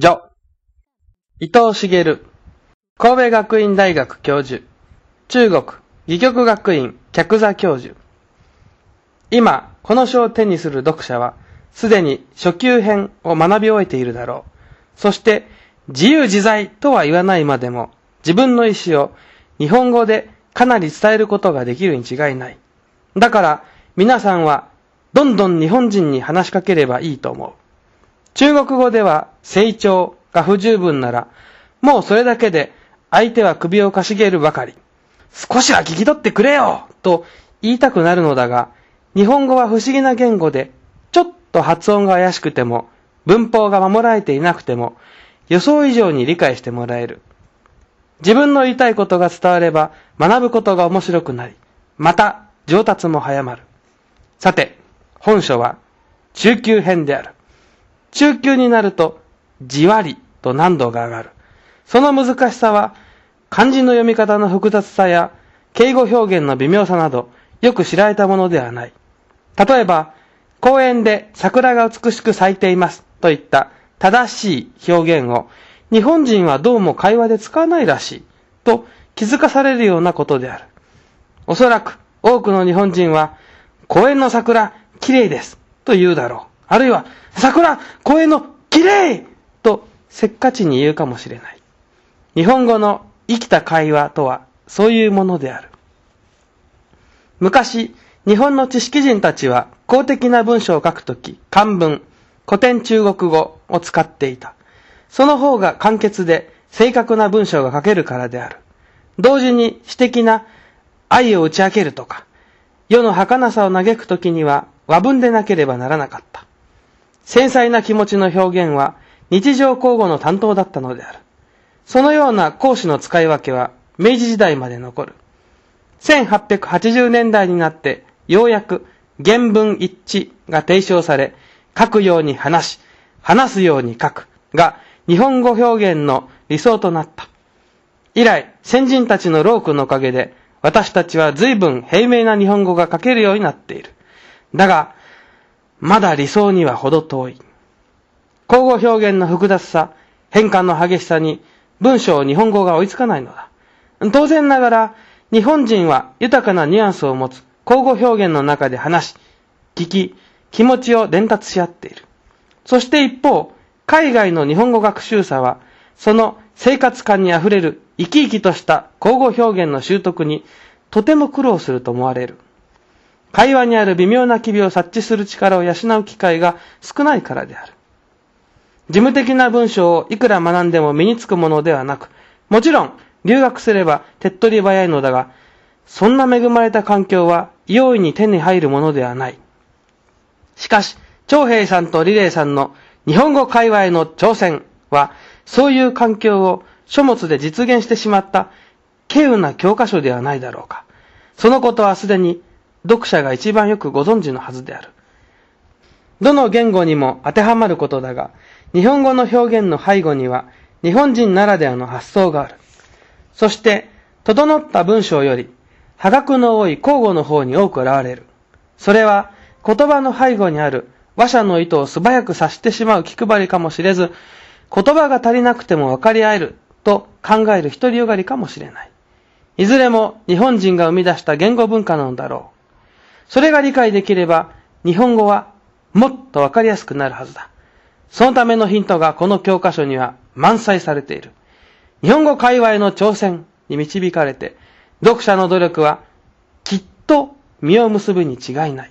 序。伊藤茂、神戸学院大学教授、中国戯曲学院客座教授。今、この書を手にする読者は、すでに初級編を学び終えているだろう。そして、自由自在とは言わないまでも、自分の意思を日本語でかなり伝えることができるに違いない。だから、皆さんは、どんどん日本人に話しかければいいと思う。中国語では成長が不十分なら、もうそれだけで相手は首をかしげるばかり。少しは聞き取ってくれよと言いたくなるのだが、日本語は不思議な言語で、ちょっと発音が怪しくても、文法が守られていなくても、予想以上に理解してもらえる。自分の言いたいことが伝われば、学ぶことが面白くなり、また上達も早まる。さて、本書は中級編である。中級になると、じわりと難度が上がる。その難しさは、漢字の読み方の複雑さや、敬語表現の微妙さなど、よく知られたものではない。例えば、公園で桜が美しく咲いていますといった正しい表現を、日本人はどうも会話で使わないらしい、と気づかされるようなことである。おそらく多くの日本人は、公園の桜、綺麗です、と言うだろう。あるいは、桜、公園の綺麗とせっかちに言うかもしれない。日本語の生きた会話とはそういうものである。昔、日本の知識人たちは公的な文章を書くとき、漢文、古典中国語を使っていた。その方が簡潔で正確な文章が書けるからである。同時に私的な愛を打ち明けるとか、世の儚さを嘆くときには和文でなければならなかった。繊細な気持ちの表現は日常交互の担当だったのである。そのような講師の使い分けは明治時代まで残る。1880年代になってようやく原文一致が提唱され、書くように話し、話すように書くが日本語表現の理想となった。以来、先人たちの労苦のおかげで、私たちは随分平明な日本語が書けるようになっている。だが、まだ理想には程遠い。交互表現の複雑さ、変換の激しさに文章を日本語が追いつかないのだ。当然ながら、日本人は豊かなニュアンスを持つ交互表現の中で話し、聞き、気持ちを伝達し合っている。そして一方、海外の日本語学習者は、その生活感にあふれる生き生きとした交互表現の習得にとても苦労すると思われる。会話にある微妙な機微を察知する力を養う機会が少ないからである。事務的な文章をいくら学んでも身につくものではなく、もちろん留学すれば手っ取り早いのだが、そんな恵まれた環境は容易に手に入るものではない。しかし、長平さんとリレーさんの日本語会話への挑戦は、そういう環境を書物で実現してしまった稀有な教科書ではないだろうか。そのことはすでに読者が一番よくご存知のはずである。どの言語にも当てはまることだが、日本語の表現の背後には日本人ならではの発想がある。そして、整った文章より、破格の多い交互の方に多く現れる。それは、言葉の背後にある話者の意図を素早く察してしまう気配りかもしれず、言葉が足りなくても分かり合えると考える独りよがりかもしれない。いずれも日本人が生み出した言語文化なのだろう。それが理解できれば、日本語はもっとわかりやすくなるはずだ。そのためのヒントがこの教科書には満載されている。日本語界隈の挑戦に導かれて、読者の努力はきっと実を結ぶに違いない。